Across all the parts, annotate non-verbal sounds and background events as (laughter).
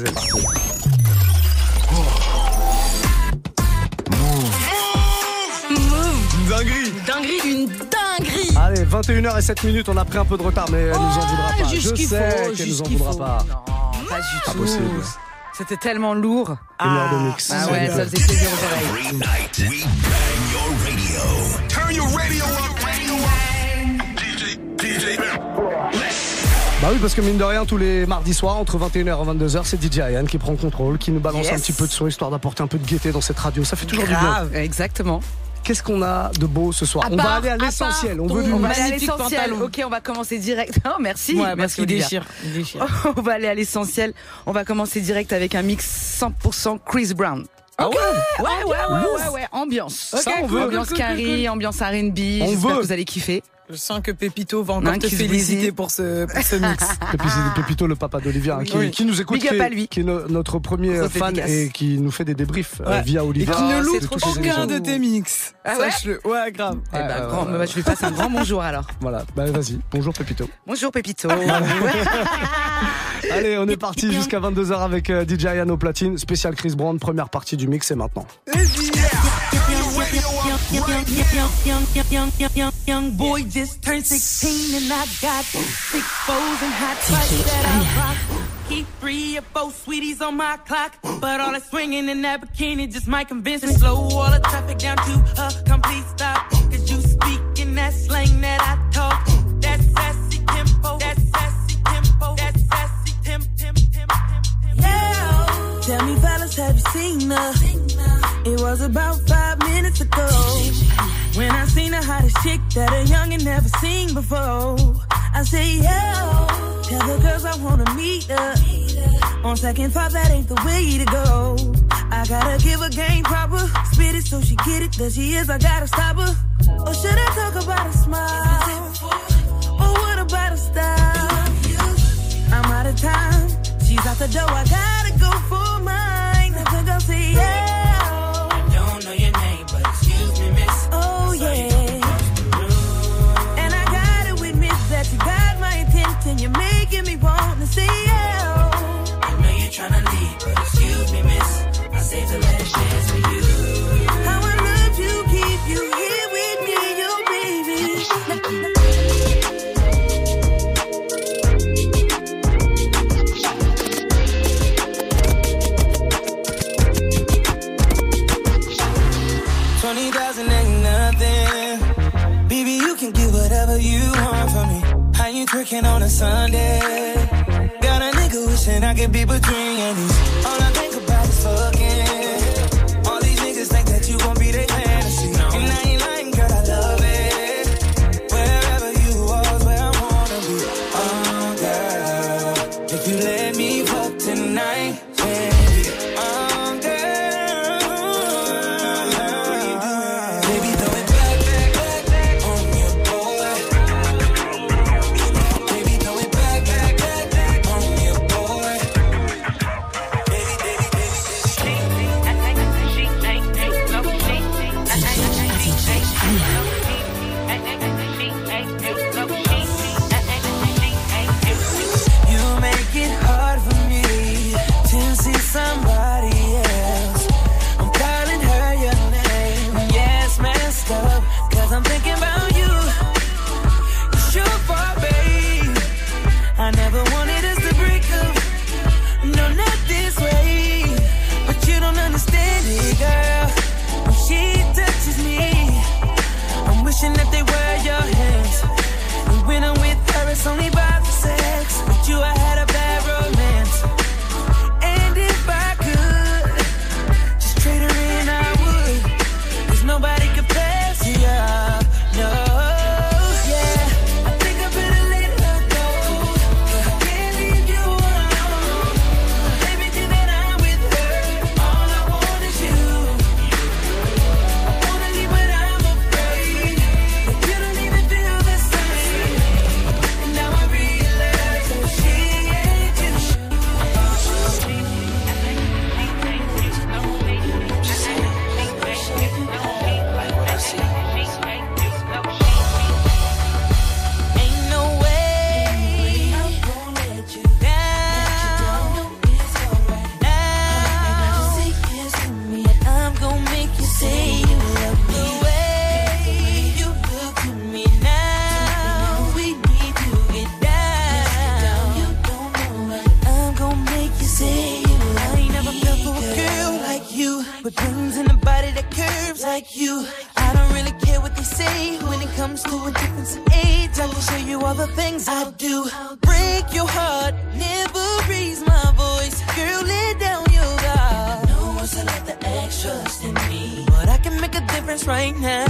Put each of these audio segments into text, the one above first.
C'est parti. Move. Dinguerie Dinguerie, une dinguerie. Allez, 21h07 minutes, on a pris un peu de retard, mais elle nous en voudra Oh, pas. juste Je sais faut, qu'elle nous en voudra faut. pas. Non, pas du Pas tout. possible. C'était tellement lourd. Une heure de mix. Ah ouais, ça faisait plaisir aux oreilles. Every night, we bang your radio. Turn your radio up. Bah oui, parce que mine de rien, tous les mardis soirs, entre 21h et 22h, c'est DJ Ayan qui prend le contrôle, qui nous balance Yes. un petit peu de son histoire d'apporter un peu de gaieté dans cette radio. Ça fait toujours du bien. Grave, exactement. Qu'est-ce qu'on a de beau ce soir À On va aller à l'essentiel. On veut du On va aller à l'essentiel. Ok, on va commencer direct. (laughs) Oh, merci. Ouais, parce merci qu'il Olivia. déchire. Il déchire. (laughs) On va aller à l'essentiel. On va commencer direct avec un mix 100% Chris Brown. Ah ouais Ouais, ouais, ouais, ouais, ouais. Ambiance. Ça, on veut. Ambiance Cool, cool, carry, cool, cool. ambiance R&B. On J'espère veut. que vous allez kiffer. Je sens que Pépito va encore te féliciter pour ce, pour ce mix. (laughs) Et Pépito, le papa d'Olivia, hein, qui, Oui. qui nous écoute, qui, lui. qui est no- notre premier fan et qui nous fait des débriefs euh, Ouais. via Et Olivia. qui ne loupe aucun de tes mix. Ah ouais Sache-le. Ouais, grave. Eh ben, grand- bah, je lui passe un grand bonjour alors. Voilà, bah vas-y. Bonjour Pépito. Bonjour Pépito. (laughs) (laughs) Allez, on est parti jusqu'à 22h avec euh, DJ Ayan au platine. Spécial Chris Brown, première partie du mix, c'est maintenant. Young, young, young, young, boy just turned 16 and I got six foes and hot bikes that I rock. Keep three or four sweeties on my clock, but all that swinging in that bikini just might convince me. Slow all the traffic down to a complete stop. Cause you speak in that slang that I talk. That sassy tempo, that sassy tempo, that sassy temp, temp, temp, temp, temp. Yeah. Tell me, fellas, have you seen her? It was about five minutes ago when I seen the hottest chick that a youngin' never seen before. I say, yo, tell the girls I wanna meet her. On second thought, that ain't the way to go. I gotta give her game proper, spit it so she get it. There she is, I gotta stop her. Or should I talk about a smile? Or what about a style? I'm out of time. She's out the door. I gotta go for mine. On a Sunday? Got a nigga wishing I could be between your knees. All with guns and a body that curves like you. I don't really care what they say when it comes to a difference in age. I can show you all the things I do. Break your heart, never raise my voice. Girl, lay down your guard. No one's allowed the extras in me, but I can make a difference right now.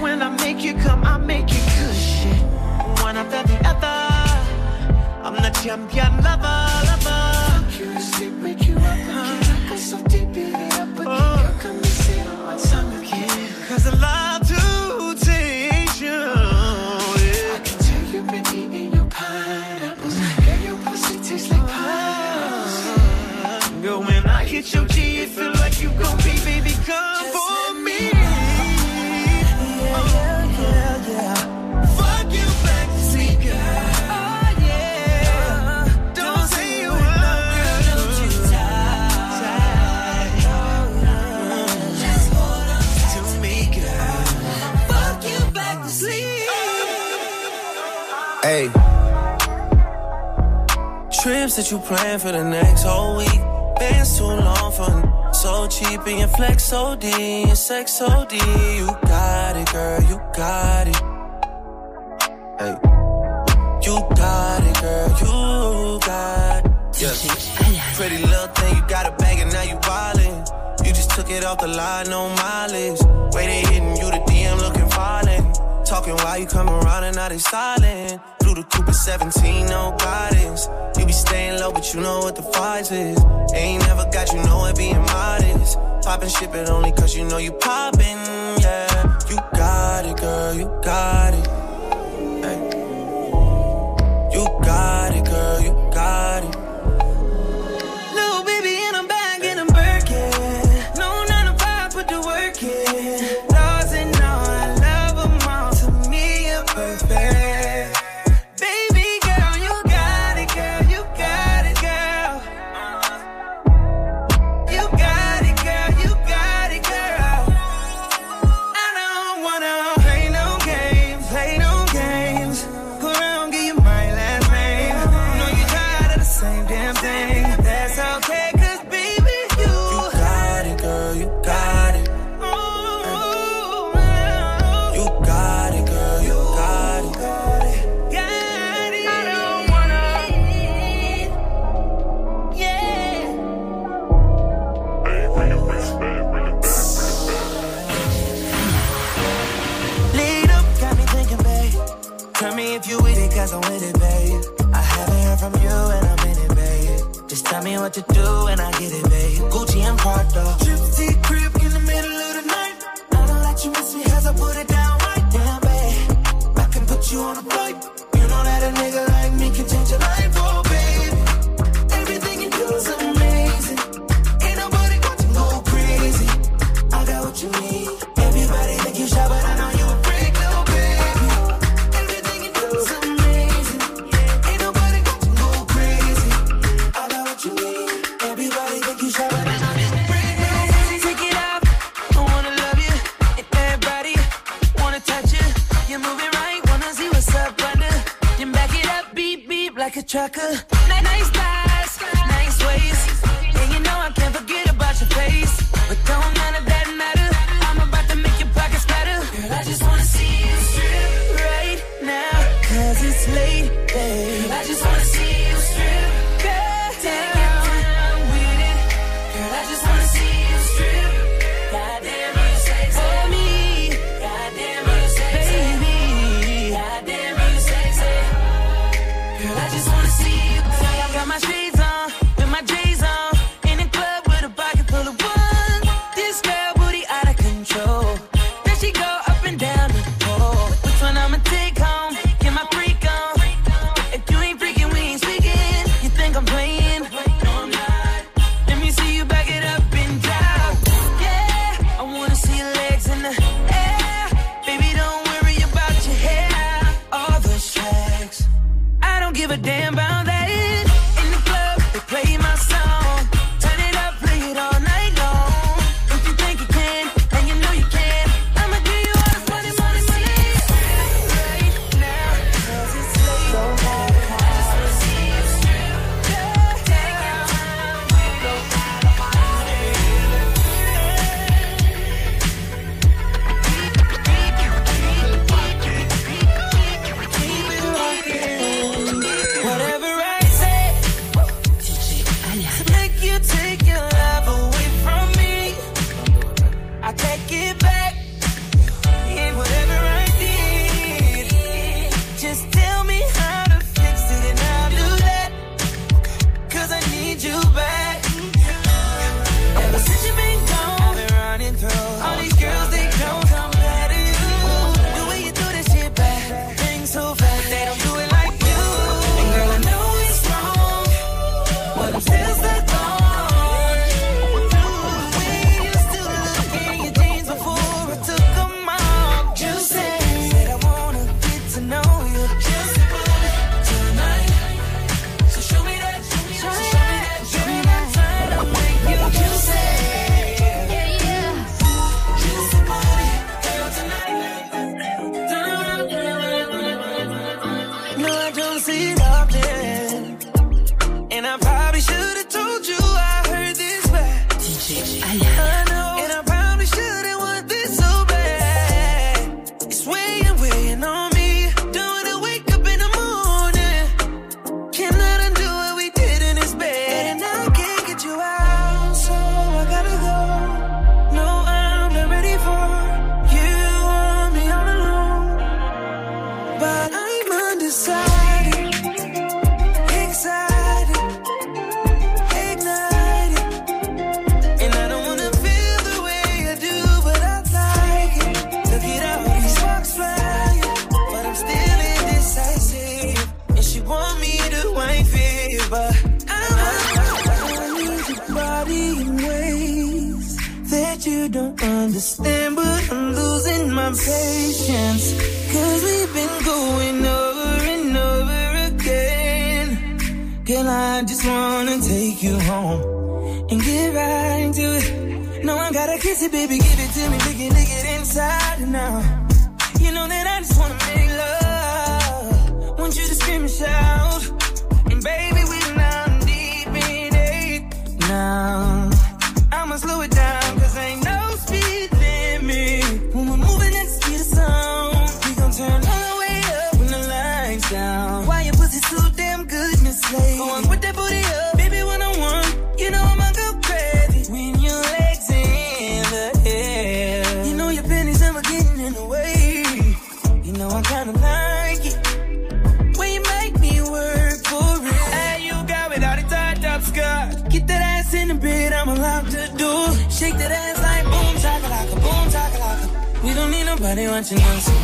When I make you come, I make you good shit. One after the other, I'm the champion. That you plan for the next whole week. Been too long for so cheap and your flex OD Your sex OD. You got it, girl, you got it. Hey, you got it, girl, you got it. Yes. (laughs) Pretty little thing, you got a bag and now you wildin'. You just took it off the line, no mileage. Way they hitting you the Talking while you come around and now they silent. Through the Cooper 17, no guidance. You be staying low, but you know what the fight is. Ain't never got you know it being modest. Poppin' shit, but only cause you know you poppin', yeah. You got it, girl, you got it. Need nobody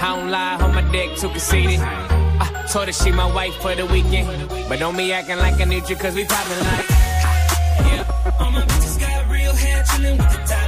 I don't lie, on my dick too conceited. I told her she my wife for the weekend. But don't be acting like I need you, cause we poppin' like. Yeah, all my bitches got real hair, chillin' with the top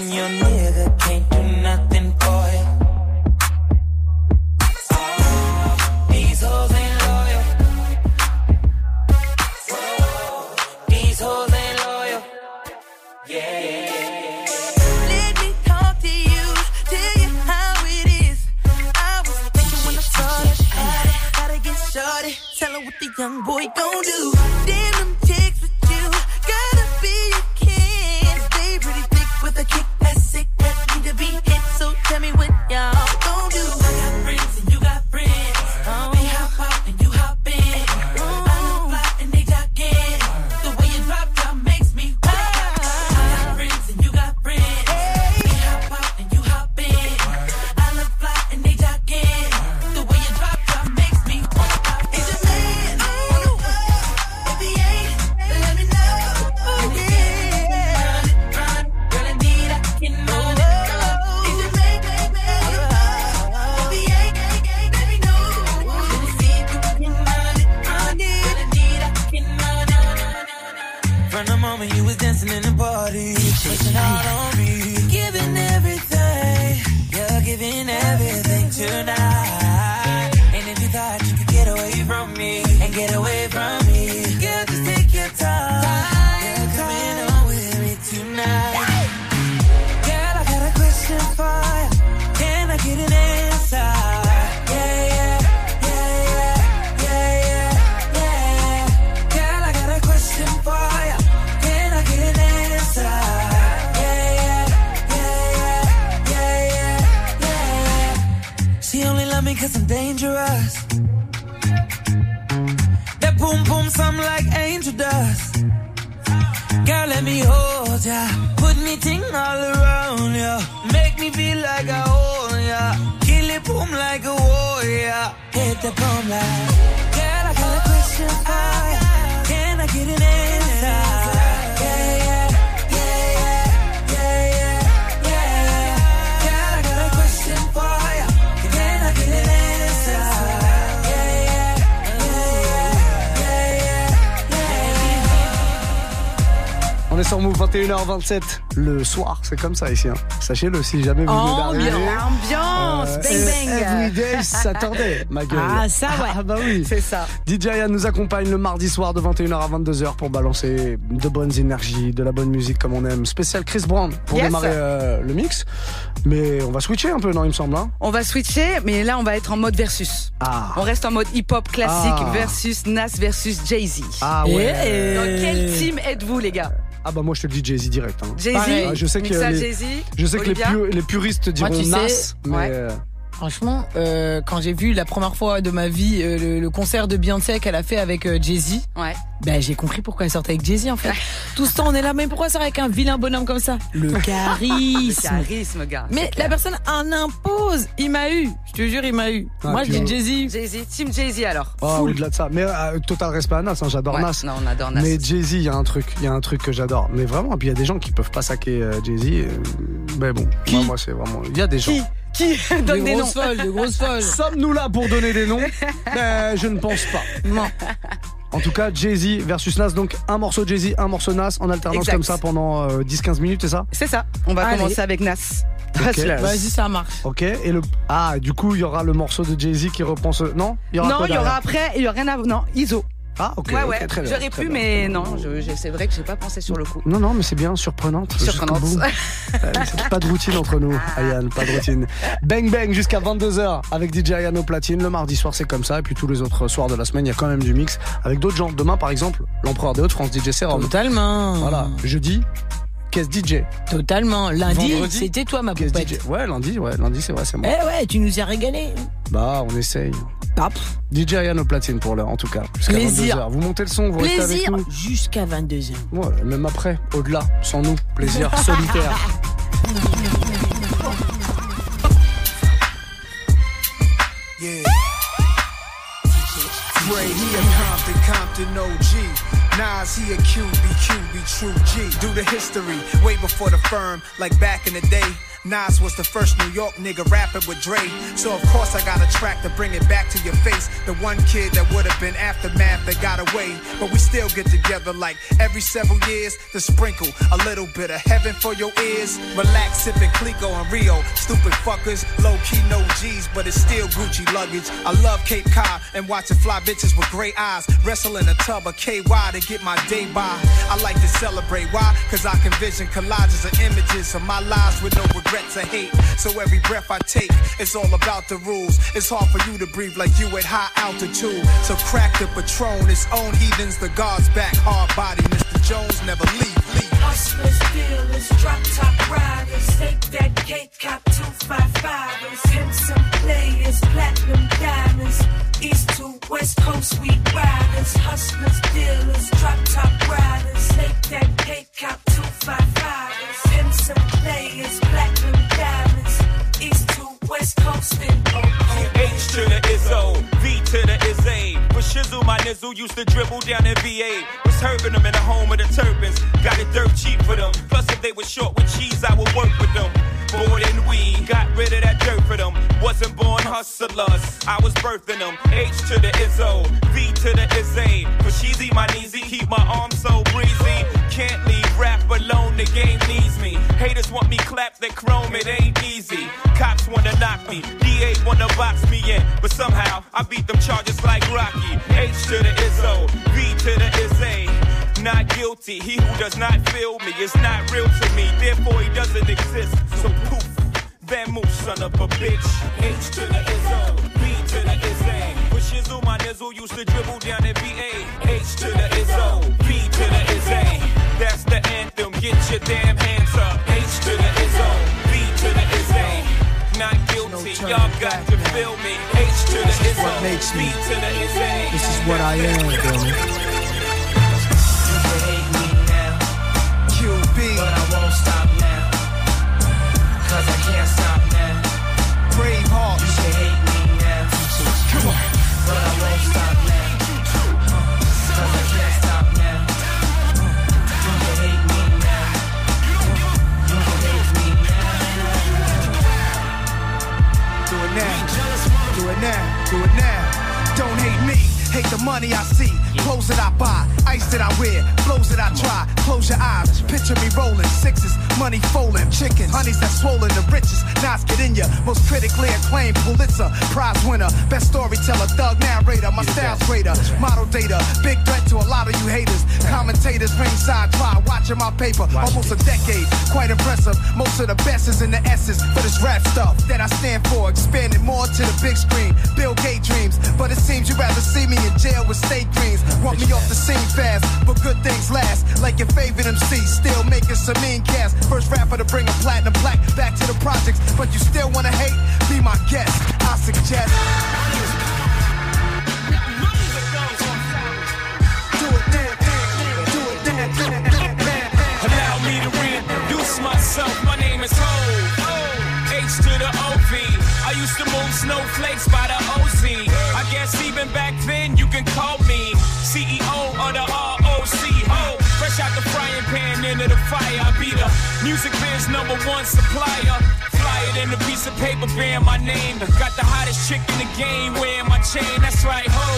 and your nigga can't do nothing for you. Oh, these hoes ain't loyal. Whoa, these hoes ain't loyal. Yeah. Shorty. Tell her what the young boy gon' do. Hit the boom like. Girl, I got a question est sur Move 21h27 le soir, c'est comme ça ici. hein. Sachez-le, si jamais vous venez d'arriver. Ambiance, Euh, bang bang. Everyday s'attendait, ma gueule. Ah, ça, ouais. Ah bah oui. C'est ça. DJ Yann nous accompagne le mardi soir de 21h à 22h pour balancer de bonnes énergies, de la bonne musique comme on aime. Spécial Chris Brown pour Yes. démarrer euh, le mix. Mais on va switcher un peu, non, il me semble. hein On va switcher, mais là, on va être en mode versus. ah. On reste en mode hip-hop classique Ah. versus Nas versus Jay-Z. Ah ouais. Dans quel team êtes-vous, les gars? Ah bah moi je te le dis Jay-Z direct. hein. Jay-Z. Ah, je sais que les- Jay-Z, Je sais que les, Olivia. pu- les puristes diront tu sais, Nas, mais ouais. Franchement, euh, quand j'ai vu la première fois de ma vie euh, le, le concert de Beyoncé qu'elle a fait avec euh, Jay-Z, Ouais. ben j'ai compris pourquoi elle sortait avec Jay-Z en fait. Tout ce temps on est là, mais pourquoi ça avec un vilain bonhomme comme ça? Le (laughs) Le charisme. charisme, gars. Mais la personne en impose. Il m'a eu. Je te jure, il m'a eu. Ah, Moi, je dis Jay-Z. Jay-Z, Team Jay-Z alors. Full. au-delà de ça. Mais euh, total respect à Nas, hein, j'adore Ouais, Nas. Non, on adore Nas. Mais Jay-Z, il y a un truc, il y a un truc que j'adore. Mais vraiment, et puis il y a des gens qui peuvent pas saquer euh, Jay-Z. euh, mais bon, moi, moi c'est vraiment. Il y a des gens. Qui? Qui donne Des des noms folles, de grosses folles. Sommes-nous là pour donner des noms (laughs) Ben, Je ne pense pas. Non. En tout cas, Jay-Z versus Nas, donc un morceau Jay-Z, un morceau Nas en alternance Exact. comme ça pendant euh, 10-15 minutes, c'est ça? C'est ça. On va Allez. commencer avec Nas. Vas-y, ça marche. Ok. Et le ah, du coup, il y aura le morceau de Jay-Z qui reprend ce. Non? Il y aura Non, il y aura après, il y aura rien à. Non, ISO. Ah, ok. ouais, ouais. très bien, J'aurais très pu, bien. mais non, je, je- c'est vrai que j'ai pas pensé sur le coup. Non, non, mais c'est bien, surprenante. Surprenante. (laughs) pas de routine entre nous, Ayane, pas de routine. Bang bang jusqu'à 22h avec DJ Ayane au platine. Le mardi soir, c'est comme ça. Et puis tous les autres soirs de la semaine, il y a quand même du mix avec d'autres gens. Demain, par exemple, l'empereur des Hauts-de-France, DJ Serum. Totalement. Voilà. Jeudi, Qu'est-ce DJ Totalement. Lundi, Vendredi, c'était toi, ma poupette. DJ Ouais, lundi, ouais, lundi, c'est vrai, c'est Eh moi. ouais, tu nous as régalé. Bah, on essaye. Hop. DJ Ayane au platine pour l'heure, en tout cas. Jusqu'à Plaisir. 22h. Vous montez le son, vous restez avec Plaisir nous. jusqu'à 22h. Ouais, même après, au-delà, sans nous. Plaisir solitaire. Yeah. Compton, Compton OG. Nas, he a QB, QB, true G. Do the history, way before the firm, like back in the day. Nas was the first New York nigga rapping with Dre. So of course I got a track to bring it back to your face. The one kid that would have been aftermath that got away. But we still get together like every several years to sprinkle a little bit of heaven for your ears. Relax, sipping Clico and Rio. Stupid fuckers, low key no G's, but it's still Gucci luggage. I love Cape Cod and watching fly bitches with gray eyes. Wrestle in a tub of KY to get my day by. I like to celebrate. Why? Cause I can vision collages of images of my lives with no regrets or hate. So every breath I take, is all about the rules. It's hard for you to breathe like you at high altitude. So crack the patron, its own heathens, the guards back. Hard body, Mr. Jones never leave. leave. Hustlers, dealers, drop top riders, take that cake, cop 255ers, handsome players, platinum diamonds. East to West Coast, we riders, hustlers, dealers, drop top riders, take that cake, cop 255. Who used to dribble down in VA. Was herbing them in the home of the turbans. Got it dirt cheap for them. Plus, if they were short with cheese, I would work with them. More than we got rid of that dirt for them. Wasn't born hustlers, I was birthing them. H to the Izzo, V to the Izzy. For cheesy, my kneesy, keep my arms so breezy. Can't leave rap alone, the game needs me. Haters want me clapped, they chrome, it ain't easy. Cops wanna knock me, DA wanna box me in. But somehow, I beat them charges like Rocky. H to the Izzo, V to the Izzy. Not guilty, he who does not feel me is not real to me, therefore he doesn't exist. So poof, Van move, son of a bitch. H to the Izzo, B to the Izzy. With Shizzle, my nizzle used to dribble down in VA. H to the Izzo, That's the anthem, get your damn hands up. H to the Izzo, B to the Izzy. Not guilty, y'all got to feel me. H to the Izzo, what makes me. B to the Izzy. This is what I am. QB. But I won't stop now. Cause I can't stop now. Brave heart. You can hate me now. Come on. But I won't stop Do it now. Do it now. Do it now. Don't hate me. Hate the money I see. Clothes that I buy. Ice that I wear. Flows that I try. Close your eyes. Picture me rolling. Sixes. Money folding. Chickens. Honeys that swollen the richest. Nas get in ya. Most critically acclaimed Pulitzer. Prize winner. Best storyteller. Thug narrator. My style's greater. Model data. Big threat to a lot of you haters. Commentators ringside try. Watching my paper. Almost a decade. Quite impressive. Most of the best is in the essence for this rap stuff that I stand for. Expanding more to the big screen. Bill Gates dreams. But it seems you'd rather see me in jail with state dreams. Want me off the scene fast, but good things last. Like your favorite MC, still making some mean. First rapper to bring a platinum back to the projects, but you still wanna hate? Be my guest. I suggest. Allow me to myself. My name is. H to the used to move snowflakes by the OZ. I guess even back fire. I be the music biz number one supplier. Fly it in a piece of paper bearing my name. Got the hottest chick in the game wearing my chain. That's right, ho.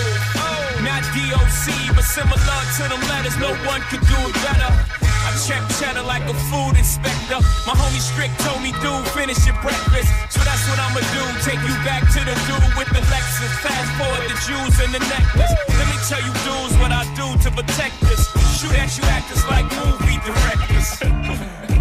Not DOC, but similar to them letters. No one could do it better. Check cheddar like a food inspector. My homie Strick told me, dude, finish your breakfast. So that's what I'ma do. Take you back to the dude with the Lexus. Fast forward the jewels and the necklace. Let me tell you, dudes, what I do to protect this. Shoot at you actors like movie directors. (laughs)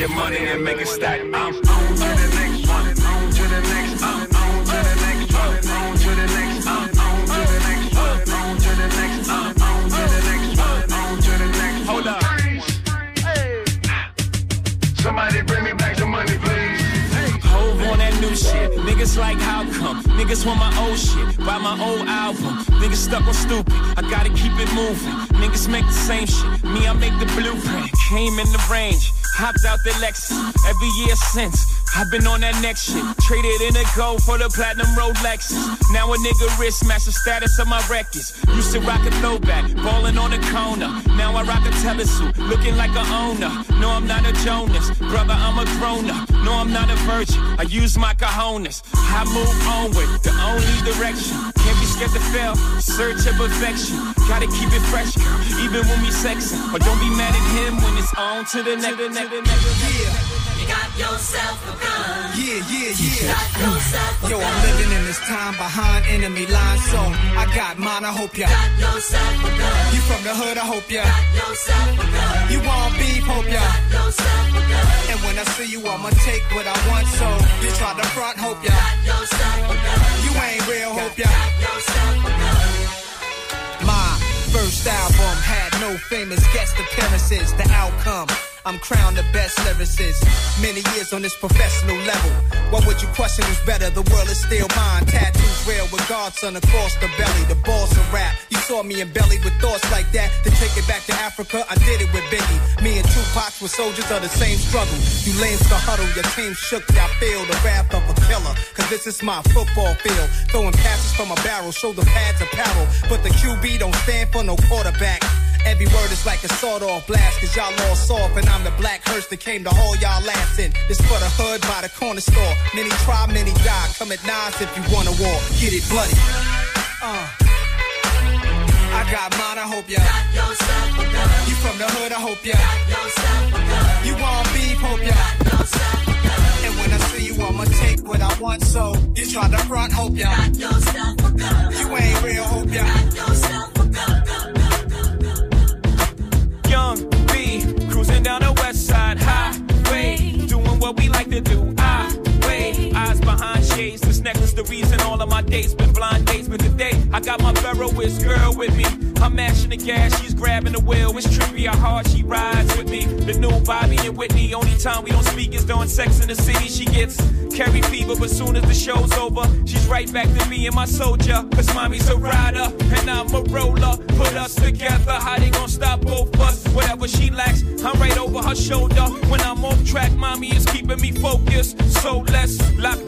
your money and make it stack. I'm on to the next one. On to the next. I'm on to the next one. On to the next. I'm on to the next one. On to the next. I'm on to the next one. On to the next. Hold up. Somebody bring me back some money, please. Hov on that new shit. Niggas like how come? Niggas want my old shit. Buy my old album. Niggas stuck on stupid. I gotta keep it moving. Niggas make the same shit. Me, I make the blueprint. Came in the range. Hopped out the Lexus. Every year since. I've been on that next shit. Traded in a gold for the platinum Rolexes. Now a nigga wrist match the status of my records. Used to rock a throwback, ballin' on the corner. Now I rock a telesuit, looking like a owner. No, I'm not a Jonas, brother, I'm a grown up. No, I'm not a virgin. I use my cojones. I move onward, the only direction. Can't be scared to fail, search of perfection. Gotta keep it fresh, girl, even when we sexing. But don't be mad at him when it's on to the next. Yeah. You got yourself a gun. Yeah, yeah, You yeah. got yourself a Yo. I'm living in this time behind enemy lines, so I got mine. I hope ya. Got yourself a gun. You from the hood? I hope ya. Got yourself a gun. You want beef? Hope ya. Got yourself a gun. And when I see you, I'ma take what I want. So you try to front? Hope ya. Appearances. The outcome. I'm crowned the best lyricist. Many years on this professional level. What would you question who's better? The world is still mine. Tattoos real with Godson across the belly. The boss of rap. You saw me in belly with thoughts like that. To take it back to Africa, I did it with Biggie. Me and Tupac were soldiers of the same struggle. You lames to huddle, your team shook. I feel the wrath of a killer. Cause this is my football field. Throwing passes from a barrel, shoulder pads apparel. But the QB don't stand for no quarterback. Every word is like a sawed off blast, cause y'all all soft, and I'm the black hearse that came to haul y'all ass in. This for the hood by the corner store. Many try, many die. Come at nines if you want a war. Get it bloody. Uh. I got mine, I hope ya. Got yourself a gun. You from the hood, I hope ya. Got yourself a gun. You want beef, hope ya. Got yourself a gun. And when I see you, I'ma take what I want, so you try to front, hope ya. Got yourself a gun. You ain't real, hope ya. To do. I wait, eyes behind shades. Necklace, the reason all of my dates been blind dates. But today, I got my Ferroist girl with me. I'm mashing the gas, she's grabbing the wheel. It's trippy how hard she rides with me. The new Bobby and Whitney, only time we don't speak is during sex in the city. She gets carry fever, but soon as the show's over, she's right back to me and my soldier. Cause mommy's a rider, and I'm a roller. Put us together, how they gonna stop both us? Whatever she lacks, I'm right over her shoulder. When I'm off track, mommy is keeping me focused. So let's lock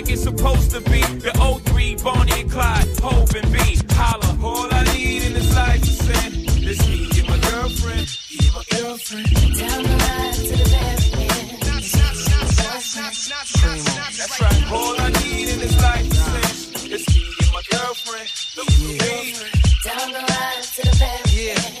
like it's supposed to be. The O3, Bonnie and Clyde, Hov and B. Holla. All I need in this life is sin. This me and my girlfriend. My girlfriend. Down the line to the left. That's right. All I need in this life is me and my girlfriend. Down the line to the left, yeah.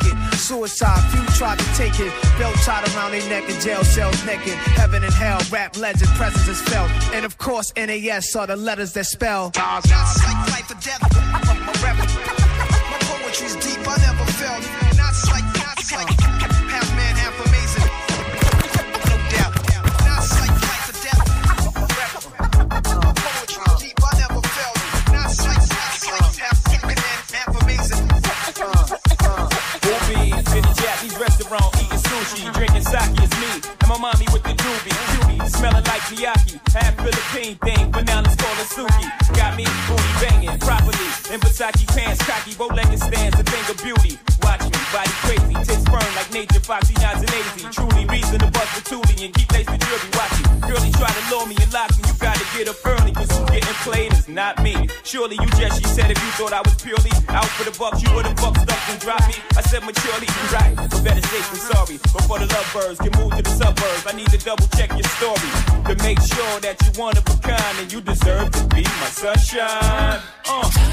it. Suicide, few tried to take it. Belt tied around their neck in jail cells naked. Heaven and hell, rap legend, presence is felt. And of course, NAS are the letters that spell. Not like life or death. My rap, my poetry's deep, I never felt. Not like, not like sushi, drinking sake. It's me and my mommy with the doobie, cutie, smelling like Miyake. Half Philippine thing, but now let's call it Suki. Got me booty banging properly in Versace pants, cocky, bow-legged stands, a thing of beauty. Watch me, body crazy, tits firm like nature, foxy, lazy. Truly reason to bust the toolie and keep lace the jewelry. Watch it, girlie try to lure me and lock me. You gotta get up early, played is not me. Surely you just, she said, if you thought I was purely out for the bucks, you would've bucked stuff and dropped me. I said maturely, right, but better safe than sorry. Before the lovebirds can move to the suburbs, I need to double check your story to make sure that you one of a kind and you deserve to be my sunshine. Uh.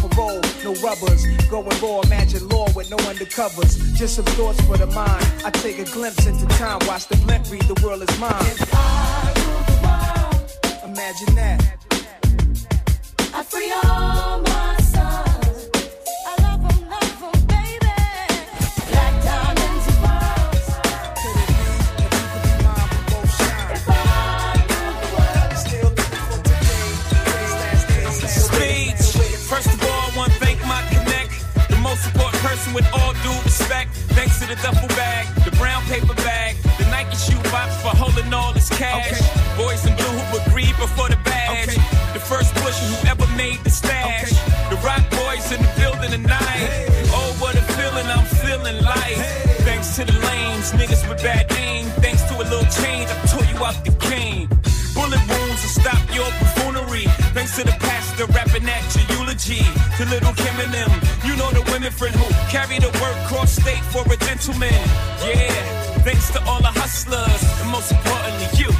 parole, no rubbers. Going raw, imagine law with no undercovers. Just some thoughts for the mind. I take a glimpse into time, watch the blimp read, the world is mine. World, Imagine that. I free all my friend who carry the work cross state for a gentleman. Yeah, thanks to all the hustlers, and most importantly, you,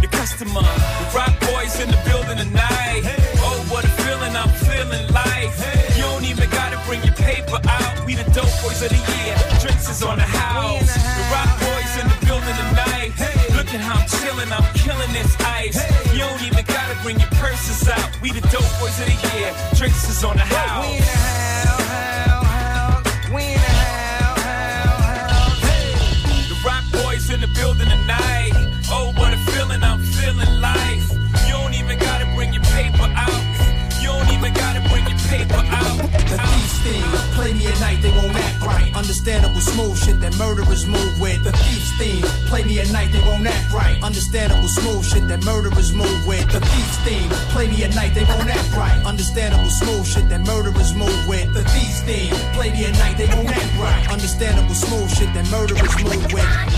the customer. The rock boys in the building tonight. Oh, what a feeling I'm feeling like. You don't even gotta bring your paper out. We the dope boys of the year. Drinks is on the house. The rock boys in the building tonight. Look at how I'm chilling, I'm killing this ice. You don't even gotta bring your purses out. We the dope boys of the year. Drinks is on the house. Smooth shit that murderers move with. The thieves theme, play me at night, they won't act right. Understandable smooth shit that murderers move with. The thieves theme, play me at night, they won't act right. Understandable smooth shit that murderers move with. The thieves theme, play me at night, they won't act right. Understandable smooth shit that murderers move with.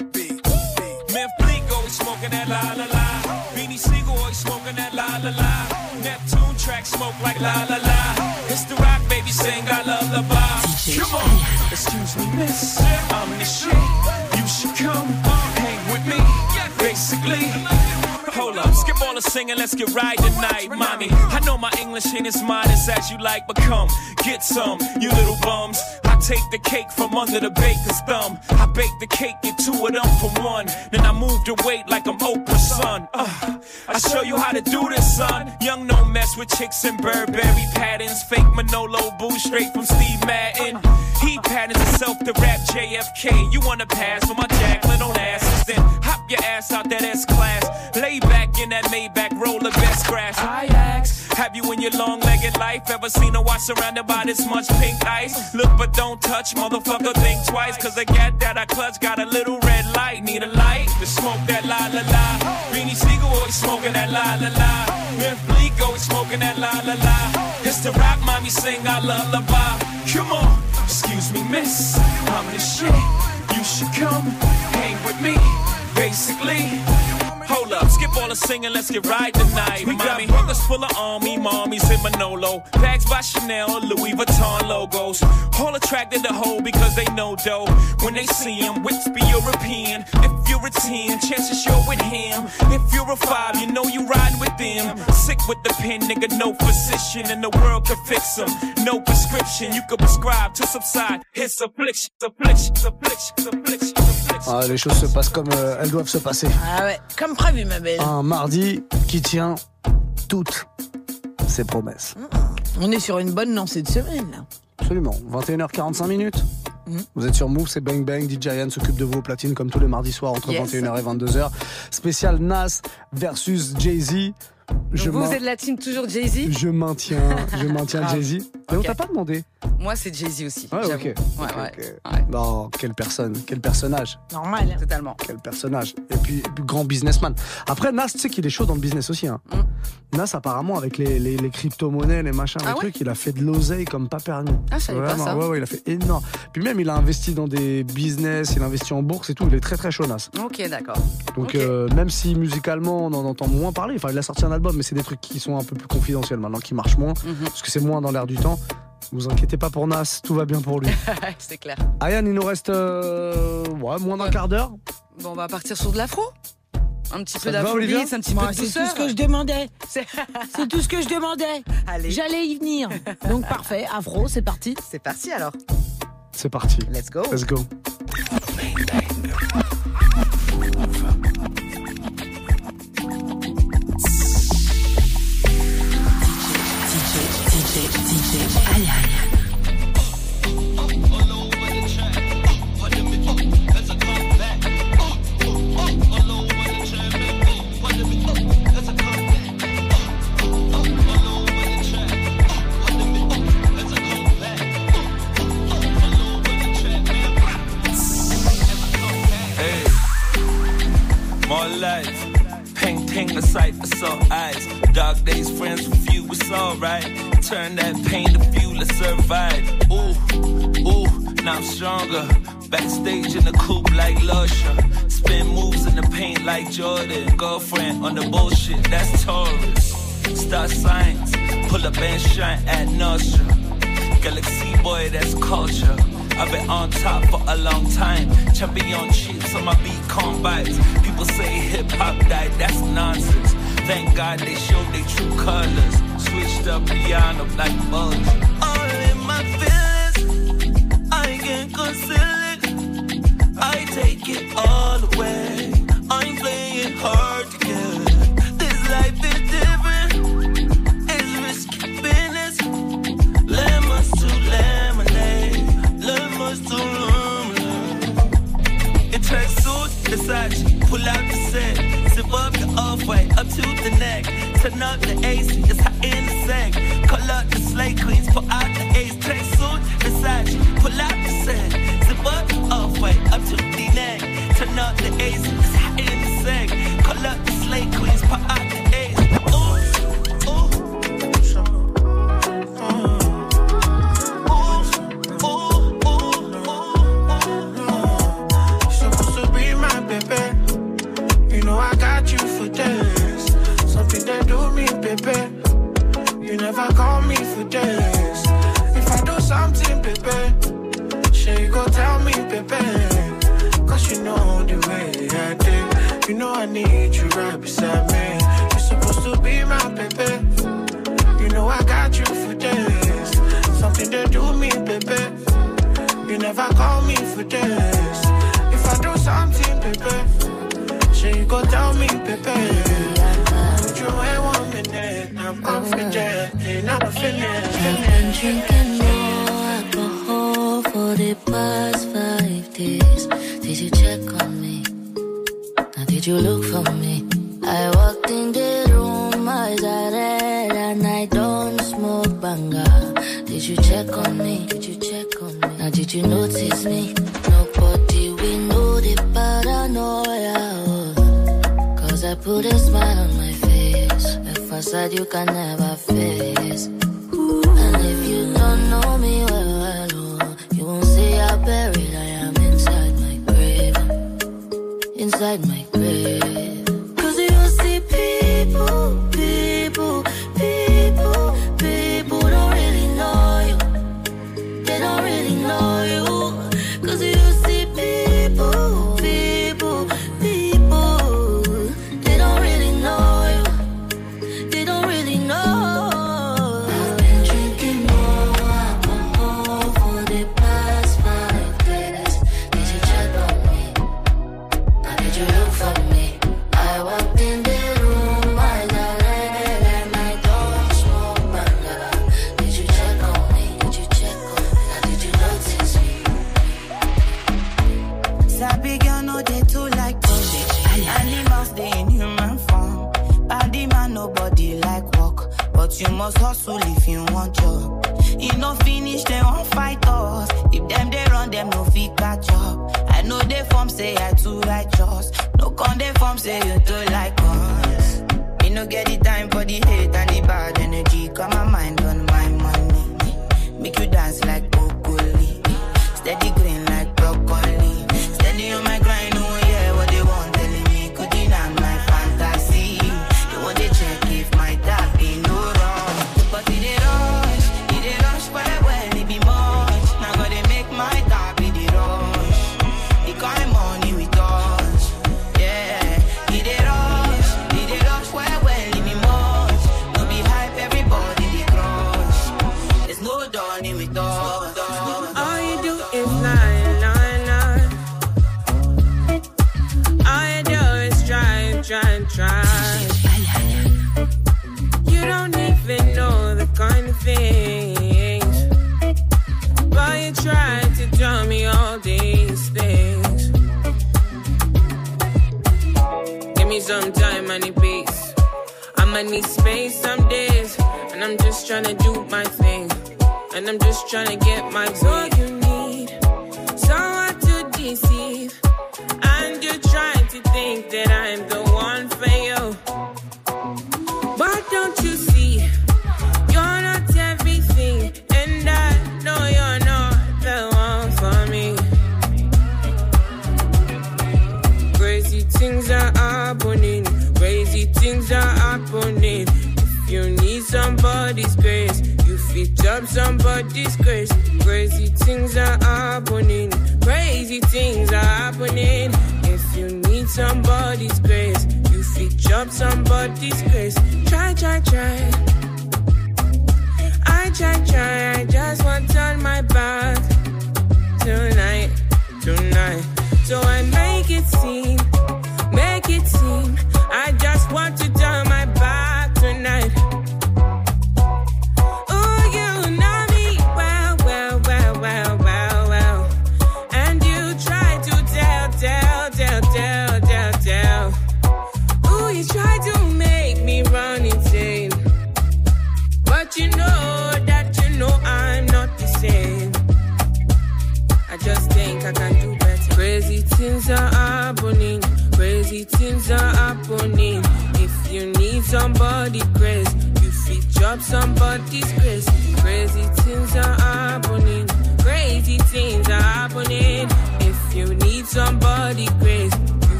Memph Bleek always smoking that la la la. Beanie Sigel always smoking that la la la. Neptune track smoke like la la la. It's the rock baby sing I love the bar. Come on, excuse me miss, I'm the shit. You should come hang with me. Basically. Hold up, skip all the singing, let's get right tonight, mommy. I know my English ain't as modest as you like, but come, get some, you little bums. I take the cake from under the baker's thumb. I bake the cake, get two of them for one. Then I move the weight like I'm Oprah's son. Uh, I show you how to do this, son. Young, no mess with chicks and Burberry patterns. Fake Manolo boo straight from Steve Madden. He patterns himself to rap JFK. You wanna pass for my Jacqueline on asses, then your ass out that S class. Lay back in that Maybach, roll the best grass. I ask, have you in your long-legged life ever seen a watch surrounded by this much pink ice? Look but don't touch, motherfucker, think twice. Cause the gat that I clutch got a little red light. Need a light to smoke that la la la. Beanie Sigel always smoking that la la la. Memph Bleek always smoking that la la la. It's the rock mommy sing I lullaby. Come on, excuse me, miss. I'm the shit. You should come hang with me. Basically. Hold up, skip all the singing, let's get right tonight. We got brothers full of army, mommies in Manolo. Bags by Chanel, Louis Vuitton logos. All attracted to hoe because they know dough. When they see him, whips be European. If you're a 10, chances you're with him. If you're a 5, you know you riding with them. Sick with the pen, nigga, no physician in the world can fix him. No prescription, you can prescribe to subside. His affliction, affliction, affliction, affliction, affliction. Ah, les choses se passent comme euh, elles doivent se passer. Ah ouais, comme prévu, ma belle. Un mardi qui tient toutes ses promesses. On est sur une bonne lancée de semaine, là. Absolument. 21h45 minutes. Mhm. Vous êtes sur Move, c'est Bang Bang. DJ Yann s'occupe de vos platines comme tous les mardis soirs entre Yes. 21h et 22h. Spécial Nas versus Jay-Z. Je, vous, vous êtes la team toujours Jay-Z je maintiens, je maintiens Grave. Jay-Z. Mais on t'a pas demandé. Moi, c'est Jay-Z aussi. Ouais, ok. Ouais, Ok, ouais. ok. Non, quelle personne, quel personnage. Normal. Totalement. Quel personnage. Et puis, et puis, grand businessman. Après, Nas, tu sais qu'il est chaud dans le business aussi. Hein. Nas, apparemment, avec les, les, les crypto-monnaies, les machins, Mm. Ah les ouais trucs, il a fait de l'oseille comme pas permis. Ah, je savais pas Vraiment, ça. Ouais, ouais, il a fait énorme. Puis même, il a investi dans des business, il a investi en bourse et tout. Il est très, très chaud, Nas. Ok, d'accord. Donc, euh, même si musicalement, on en entend moins parler, enfin, il a sorti un album, mais c'est des trucs qui sont un peu plus confidentiels maintenant, qui marchent moins, Mhm. parce que c'est moins dans l'air du temps. Vous inquiétez pas pour Nas, tout va bien pour lui. (laughs) c'est clair. Ayane, il nous reste euh, ouais, moins d'un quart d'heure. Bon, on va partir sur de l'afro. Un petit Ça peu d'afrobeat, Olivia un petit Moi, peu de c'est tout ce que je demandais. C'est (laughs) c'est tout ce que je demandais. Allez. J'allais y venir. Donc parfait, afro, c'est parti. C'est parti alors. C'est parti. Let's go. Let's go. Time. Champion chips on my beat, vibes. People say hip hop died, that's nonsense. Thank God they showed their true colors. Switched up beyond up like bugs. Did you check on me? Did you check on me? Now did you notice me? Nobody we know the paranoia. Cause I put a smile on my face. A facade you can never face. And if you don't know me,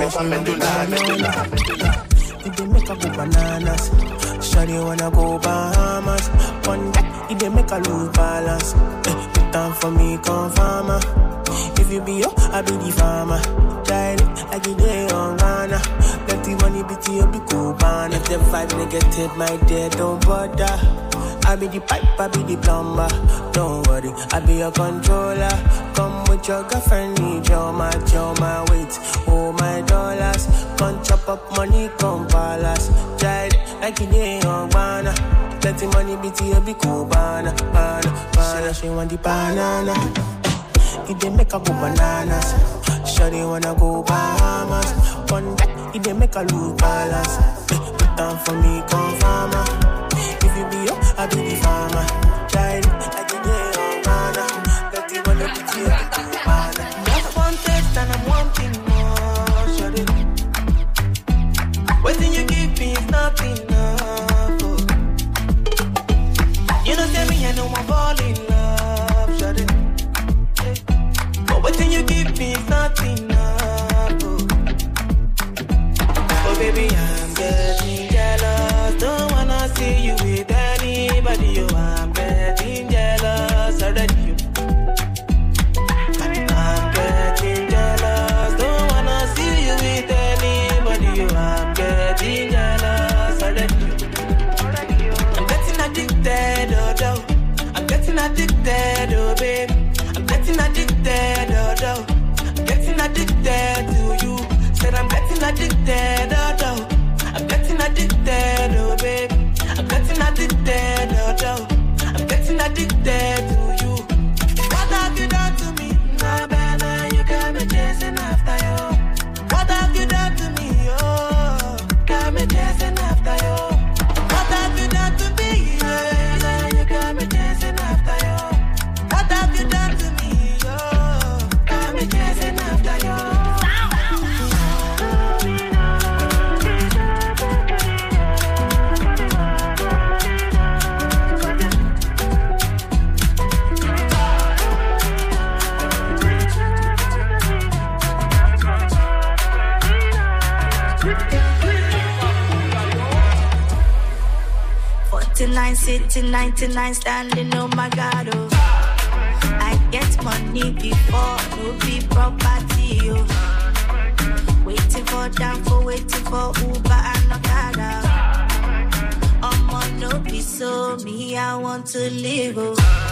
me for medulla, medulla, medulla. If they make a go bananas, Shawty wanna go Bahamas. One day, if they make a lose balance, eh, put down for me, come farmer. If you be yo, I be the farmer. Child, like get day on Ghana. Let the money be to you, be cool, man. If the vibe negative, my dear, don't bother. I be the pipe, I be the plumber. Don't worry, I be your controller. Come with your girlfriend, need your match, your my weight. Oh my dollars, come chop up money, come palace. Child, like you did on banana. Let the money be to you, be cool, banana, banana, banana. She want the banana. If they make a go bananas. they wanna go Bahamas. One back, it they make a look palace, Put down for me, come farmer. If you be up, I be the farmer. Child, like you did on banana. Let the money be to be cool, and I'm wanting more. Sorry. What you give me is not enough. Oh. You know, tell me I know I'm falling in love. Sorry. Yeah. But what you give me is not enough. Oh, oh baby, I'm getting. 99 standing, on my God, oh. I get money before, no be property, oh. Waiting for downfall, waiting for Uber and no Okada. Oh, no be so, me, I want to live, oh.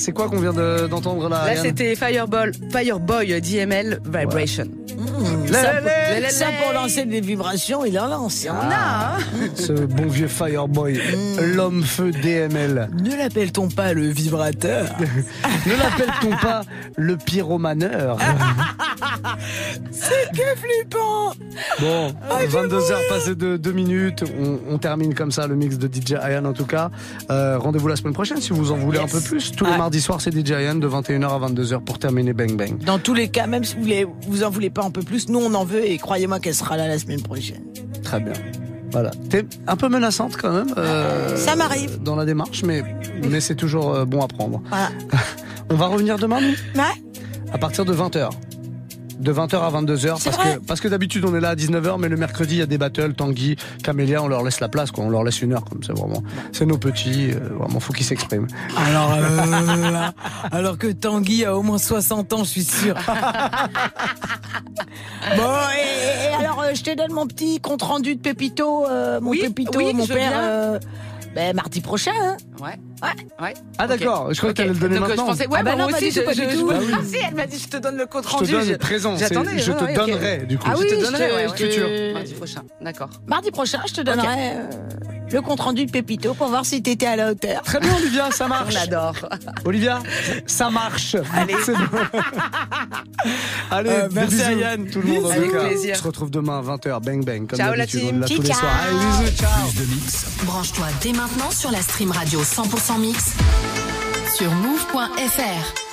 C'est quoi qu'on vient de- d'entendre là Là, c'était Fireball, Fireboy DML Vibration. Ça, pour, ça, pour lancer des vibrations, il en lance. On a, hein Ce bon vieux Fireboy, l'homme feu DML. Ne l'appelle-t-on pas le vibrateur? (laughs) Ne l'appelle-t-on pas le pyromaneur (laughs) C'est que flippant Bon, 22h passées de 2 minutes, on, on termine comme ça le mix de DJ Ayan en tout cas. Euh, Rendez-vous la semaine prochaine si vous en voulez un peu plus. Tous les Ah. mardis soirs c'est DJ Ayan de 21h à 22h pour terminer Bang Bang. Dans tous les cas, même si vous, voulez, vous en voulez pas un peu plus, nous on en veut et croyez-moi qu'elle sera là la semaine prochaine. Très bien. Voilà. T'es un peu menaçante quand même. euh, Ça m'arrive. Dans la démarche, mais, mais c'est toujours euh, bon à prendre. Voilà. (laughs) On va revenir demain, nous? Ouais. À partir de 20h. De 20h à 22h C'est parce que parce que d'habitude on est là à 19h mais le mercredi il y a des battles Tanguy, Camélia, on leur laisse la place quoi, on leur laisse une heure comme ça vraiment. C'est nos petits, euh, vraiment faut qu'ils s'expriment. Alors, euh, (laughs) alors que Tanguy a au moins 60 ans, je suis sûr. (laughs) bon, et, et alors, euh, je te donne mon petit compte rendu de Pépito, euh, mon Oui, Pépito, oui, mon père. euh, ben, mardi prochain. Hein. Ouais. Ouais. Ouais. Ah d'accord, je crois Ok. que t'allais le donner euh, maintenant. Je pensais, ouais, Ah bah bah, non, moi pas aussi, je, pas je, du je tout. me- Ah oui. Ah si, elle m'a dit, je te donne le compte Je te rendu. donne présent, J'attendais. je te donnerai du coup. Ah oui, Je te je donnerai, te- Mardi prochain, d'accord. Mardi prochain, je te donnerai euh, le compte rendu de Pépito pour voir si t'étais à la hauteur. Très bien Olivia, ça (laughs) marche. On adore. Olivia, ça marche. Allez. Bon. (laughs) Allez, Euh, merci, bisous, Ayane. Tout le monde en Avec tout cas. plaisir. On se retrouve demain à 20h, bang bang, comme Ciao, la team. Là tous les Ciao. soirs. Allez, bisous, ciao. Plus de mix. Branche-toi dès maintenant sur la stream radio 100% mix sur move.fr.